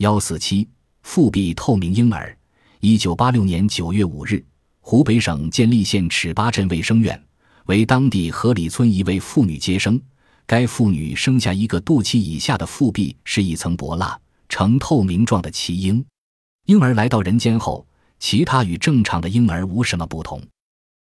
幺四七腹壁透明婴儿一九八六年九月五日湖北省监利县尺八镇卫生院为当地河里村一位妇女接生。该妇女生下一个肚脐以下的腹壁是一层薄蜡呈透明状的奇婴。婴儿来到人间后其他与正常的婴儿无什么不同。